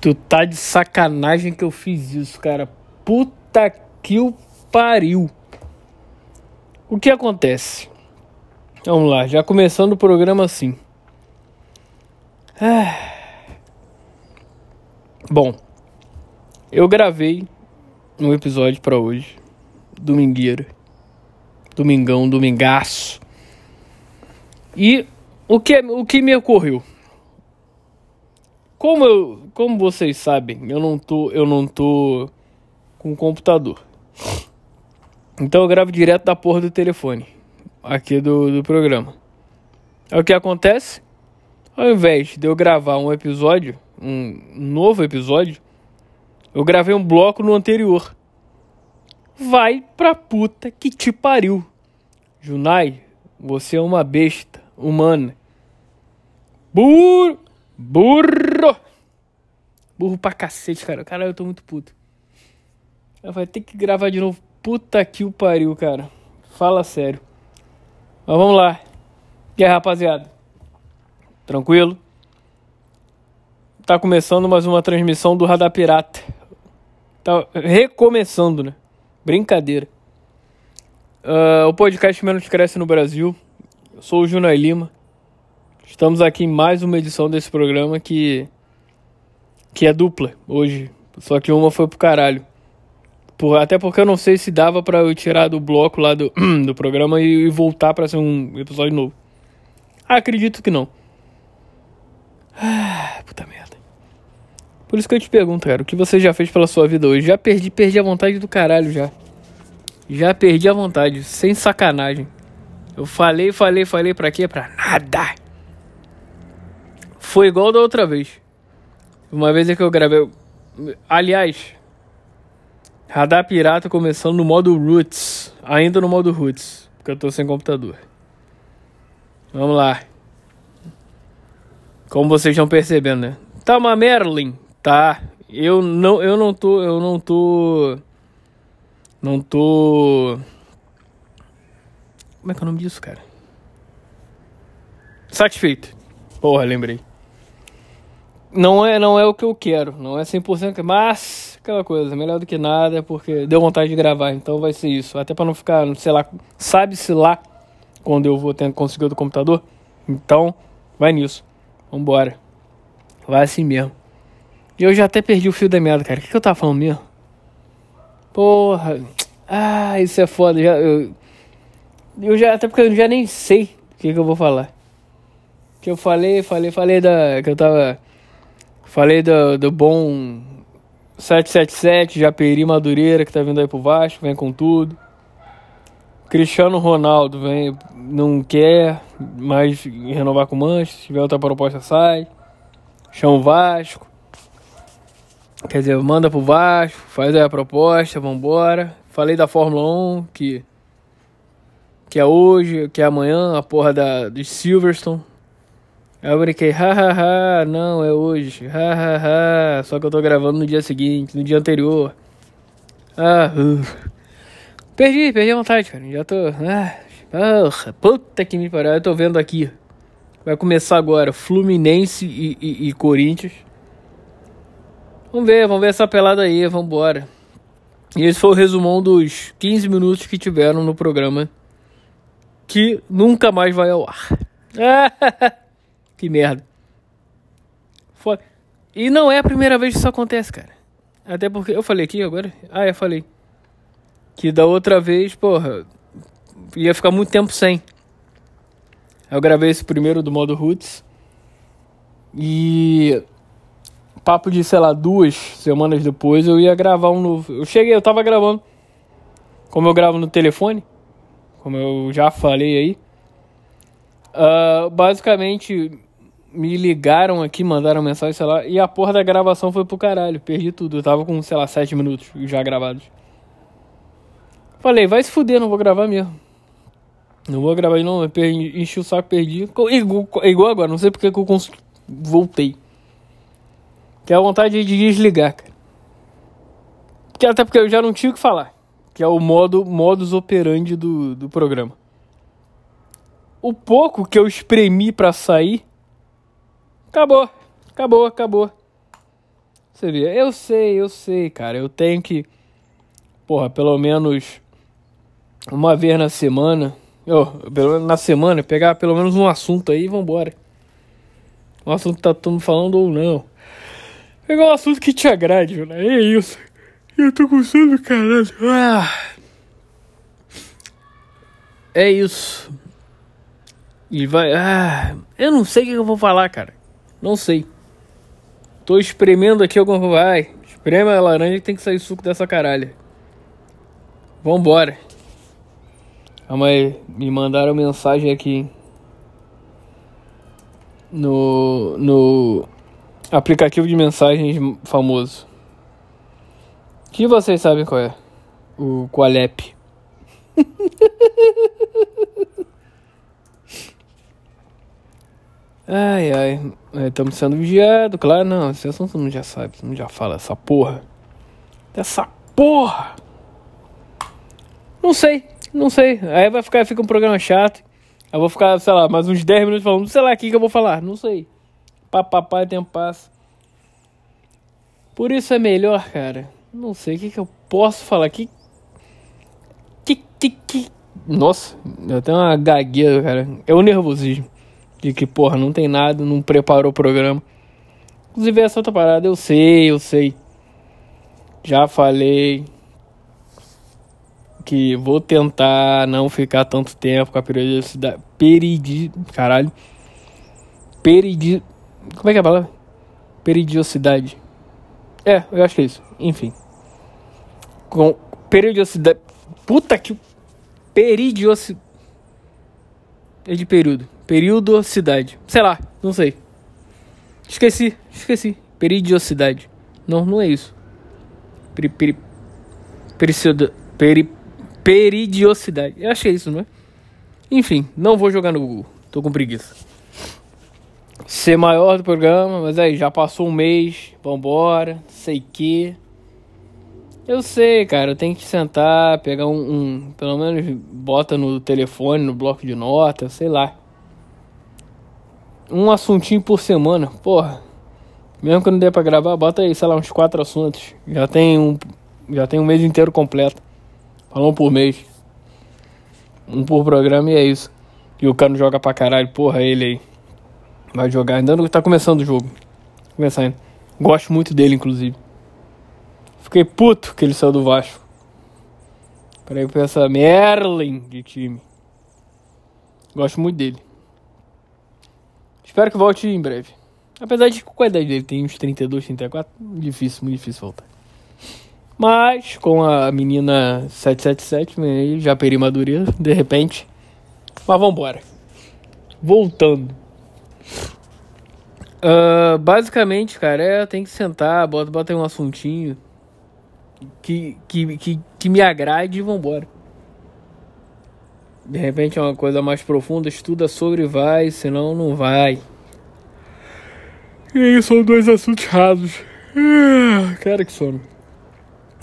Tu tá de sacanagem que eu fiz isso, cara. Puta que o pariu. O que acontece? Vamos lá, já começando o programa assim. Ah. Bom, eu gravei um episódio para hoje, domingueira, domingão, domingaço. E o que, o que me ocorreu? Como eu, como vocês sabem, eu não tô, eu não tô com computador. Então eu gravo direto da porra do telefone aqui do, do programa. É o que acontece? Ao invés de eu gravar um episódio, um novo episódio, eu gravei um bloco no anterior. Vai pra puta que te pariu. Junai, você é uma besta humana. Burro! Burro! Burro pra cacete, cara. Caralho, eu tô muito puto. Vai ter que gravar de novo. Puta que o pariu, cara. Fala sério. Mas vamos lá. E aí, rapaziada? Tranquilo? Tá começando mais uma transmissão do Radar Pirata. Tá recomeçando, né? Brincadeira. Uh, o podcast menos cresce no Brasil. Eu sou o Junai Lima. Estamos aqui em mais uma edição desse programa que que é dupla hoje. Só que uma foi pro caralho. Por, até porque eu não sei se dava para eu tirar do bloco lá do, do programa e, e voltar para ser um episódio novo. Acredito que não. Ah, puta merda. Por isso que eu te pergunto, cara, o que você já fez pela sua vida hoje? Já perdi, perdi a vontade do caralho já. Já perdi a vontade, sem sacanagem. Eu falei, falei, falei pra quê? Pra nada. Foi igual da outra vez. Uma vez é que eu gravei. Aliás, Radar Pirata começando no modo Roots. Ainda no modo Roots. Porque eu tô sem computador. Vamos lá. Como vocês estão percebendo, né? Tá uma Merlin. Tá. Eu não, eu não tô. Eu não tô. Não tô. Como é que é o nome disso, cara? Satisfeito. Porra, lembrei não é, não é o que eu quero, não é 100%, mas aquela coisa, melhor do que nada, porque deu vontade de gravar, então vai ser isso. Até para não ficar, sei lá, sabe-se lá quando eu vou ter conseguir do computador. Então, vai nisso. Vambora. Vai assim mesmo. E eu já até perdi o fio da meada, cara. O que, que eu tava falando mesmo? Porra. Ah, isso é foda. Já, eu, eu já, até porque eu já nem sei o que, que eu vou falar. Que eu falei, falei, falei da. Que eu tava Falei do, do bom 777, Japeri Madureira, que tá vindo aí pro Vasco, vem com tudo. Cristiano Ronaldo vem, não quer mais renovar com o Manchester, se tiver outra proposta sai. Chama o Vasco. Quer dizer, manda pro Vasco, faz aí a proposta, vambora. Falei da Fórmula 1, que, que é hoje, que é amanhã, a porra da, de Silverstone. Eu brinquei, hahaha, não, é hoje, hahaha, só que eu tô gravando no dia seguinte, no dia anterior. Ah, uh. perdi, perdi a vontade, cara, já tô, ah, porra, puta que me pariu, eu tô vendo aqui. Vai começar agora, Fluminense e, e, e Corinthians. Vamos ver, vamos ver essa pelada aí, vambora. E esse foi o resumão dos 15 minutos que tiveram no programa, que nunca mais vai ao ar. Que merda. E não é a primeira vez que isso acontece, cara. Até porque. Eu falei aqui agora? Ah, eu falei. Que da outra vez, porra. Ia ficar muito tempo sem. Eu gravei esse primeiro do modo Roots. E. Papo de, sei lá, duas semanas depois eu ia gravar um novo. Eu cheguei, eu tava gravando. Como eu gravo no telefone. Como eu já falei aí. Uh, basicamente, me ligaram aqui, mandaram mensagem, sei lá, e a porra da gravação foi pro caralho. Perdi tudo. Eu tava com, sei lá, sete minutos já gravados. Falei, vai se fuder, não vou gravar mesmo. Não vou gravar perdi, enchi o saco, perdi. Igual, igual agora, não sei porque que eu cons... voltei. Que é a vontade de desligar, cara. Que até porque eu já não tinha o que falar. Que é o modo modus operandi do, do programa. O pouco que eu espremi para sair Acabou, acabou, acabou. Você vê, eu sei, eu sei, cara. Eu tenho que, porra, pelo menos uma vez na semana, oh, pelo menos na semana, pegar pelo menos um assunto aí e vambora. Um assunto que tá todo mundo falando ou não. Pegar um assunto que te agrade, né? É isso. Eu tô com sono, caralho. Ah. É isso. E vai. Ah, eu não sei o que eu vou falar, cara. Não sei. Tô espremendo aqui alguma coisa. Vai. Espreme a laranja que tem que sair suco dessa caralho. Vambora. Calma aí. Me mandaram mensagem aqui. No. No. Aplicativo de mensagens famoso. Que vocês sabem qual é? O Qualep. Ai, ai. Estamos sendo vigiados, claro, não. Esse assunto não já sabe, não já fala essa porra. Essa porra! Não sei, não sei. Aí vai ficar, fica um programa chato. Eu vou ficar, sei lá, mais uns 10 minutos falando, sei lá o que, que eu vou falar, não sei. Papapá, tempo passa. Por isso é melhor, cara. Não sei o que, que eu posso falar. Que. Que. Que. que... Nossa, eu tenho uma gagueira, cara. É o nervosismo de que, porra, não tem nada, não preparou o programa. Inclusive, essa outra parada, eu sei, eu sei. Já falei que vou tentar não ficar tanto tempo com a periodicidade. Peridi. Caralho. Peridi. Como é que é a palavra? Peridiosidade. É, eu acho que é isso. Enfim. Com periodicidade. Puta que. Peridiosidade. É de período. Periodicidade. Sei lá, não sei. Esqueci, esqueci. Periodicidade. Não, não é isso. Peri, peri, periciodo, peri, peridiosidade. Eu achei isso, não é? Enfim, não vou jogar no Google. Tô com preguiça. Ser maior do programa, mas aí já passou um mês. Vambora. Sei que. Eu sei, cara, tem que sentar, pegar um, um, Pelo menos bota no telefone, no bloco de notas, sei lá um assuntinho por semana, porra. Mesmo que não dê pra gravar, bota aí, sei lá, uns quatro assuntos. Já tem um, já tem um mês inteiro completo. Falando por mês. Um por programa e é isso. E o cara joga pra caralho, porra, ele aí. Vai jogar, ainda não tá começando o jogo. Começando. Gosto muito dele, inclusive. Fiquei puto que ele saiu do Vasco. Peraí pra essa Merlin de time. Gosto muito dele. Espero que volte em breve. Apesar de qual a idade dele tem uns 32, 34, difícil, muito difícil voltar. Mas com a menina 777, né, já peri madureza, de repente. Mas vambora. Voltando. Uh, basicamente, cara, é, tem que sentar, bota, bota aí um assuntinho que, que, que, que me agrade e vambora. De repente é uma coisa mais profunda, estuda sobre vai, senão não vai. E aí são dois assuntos rasos. Ah, cara, que sono.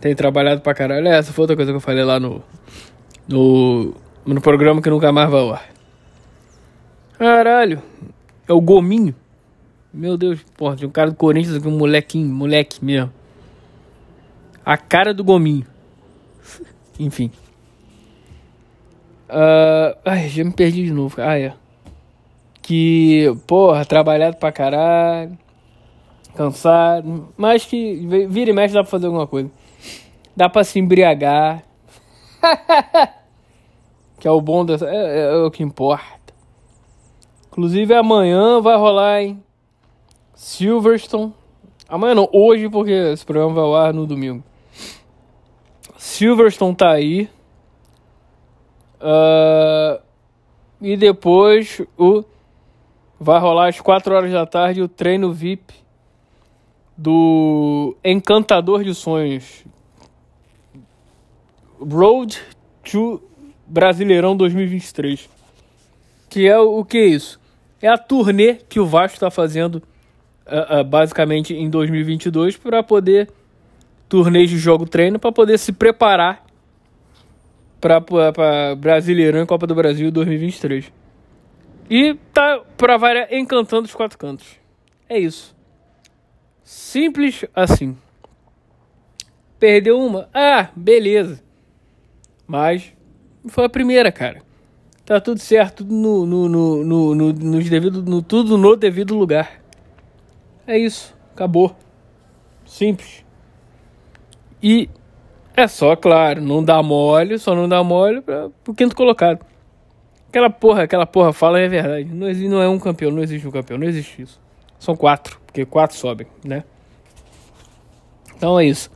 Tem trabalhado pra caralho. É, essa foi outra coisa que eu falei lá no. No. No programa que nunca mais vai ao ar. Caralho. É o Gominho. Meu Deus, porra, tem um cara do Corinthians aqui, um molequinho, moleque mesmo. A cara do Gominho. Enfim. Uh, ai, já me perdi de novo. Ah, é. Que, porra, trabalhado pra caralho. Cansado. Mas que vira e mexe dá pra fazer alguma coisa. Dá pra se embriagar. que é o bom dessa. É, é, é, o que importa. Inclusive amanhã vai rolar, hein? Silverstone. Amanhã não, hoje, porque esse programa vai ao ar no domingo. Silverstone tá aí. Uh, e depois o vai rolar às 4 horas da tarde o treino VIP do Encantador de Sonhos. Road to Brasileirão 2023. Que é o que é isso? É a turnê que o Vasco está fazendo uh, uh, basicamente em 2022 para poder turnê de jogo treino para poder se preparar para Brasileirão e Copa do Brasil 2023. E tá, pra variar, encantando os quatro cantos. É isso. Simples assim. Perdeu uma? Ah, beleza. Mas foi a primeira, cara. Tá tudo certo, no, no, no, no, no, no, devido, no tudo no devido lugar. É isso, acabou. Simples. E é só, claro, não dá mole, só não dá mole para o quinto colocado. Aquela porra, aquela porra fala é verdade. Não, existe, não é um campeão, não existe um campeão, não existe isso. São quatro, porque quatro sobem, né? Então é isso.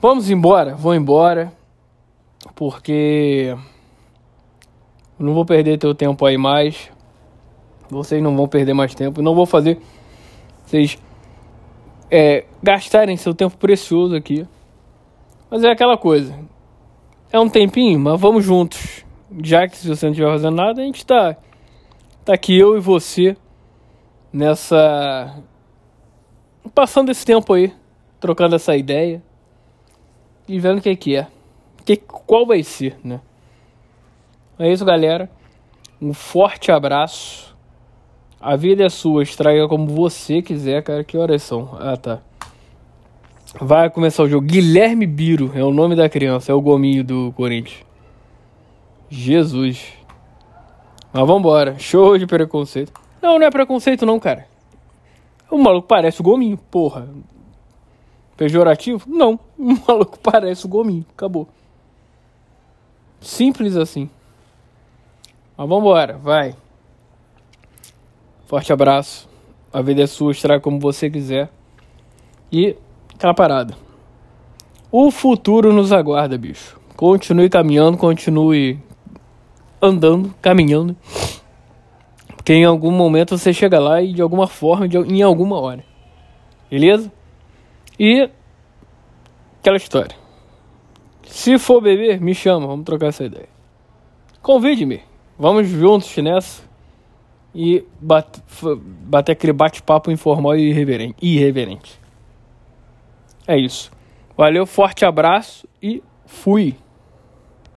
Vamos embora, vou embora, porque não vou perder teu tempo aí mais. Vocês não vão perder mais tempo. Não vou fazer vocês é, gastarem seu tempo precioso aqui. Mas é aquela coisa. É um tempinho, mas vamos juntos. Já que se você não estiver fazendo nada, a gente tá, tá aqui eu e você nessa. Passando esse tempo aí, trocando essa ideia e vendo o que, que é. Que, qual vai ser, né? É isso, galera. Um forte abraço. A vida é sua, estraga como você quiser, cara. Que horas são? Ah, tá. Vai começar o jogo. Guilherme Biro é o nome da criança, é o gominho do Corinthians. Jesus. Mas vambora. Show de preconceito. Não, não é preconceito não, cara. O maluco parece o gominho, porra. Pejorativo? Não. O maluco parece o gominho. Acabou. Simples assim. Mas vambora, vai. Forte abraço. A vida é sua, estraga como você quiser. E aquela parada. O futuro nos aguarda, bicho. Continue caminhando, continue andando, caminhando. Porque em algum momento você chega lá e de alguma forma, de, em alguma hora. Beleza? E aquela história. Se for beber, me chama, vamos trocar essa ideia. Convide-me. Vamos juntos nessa e bate, bater aquele bate-papo informal e irreverente, irreverente. É isso. Valeu, forte abraço e fui.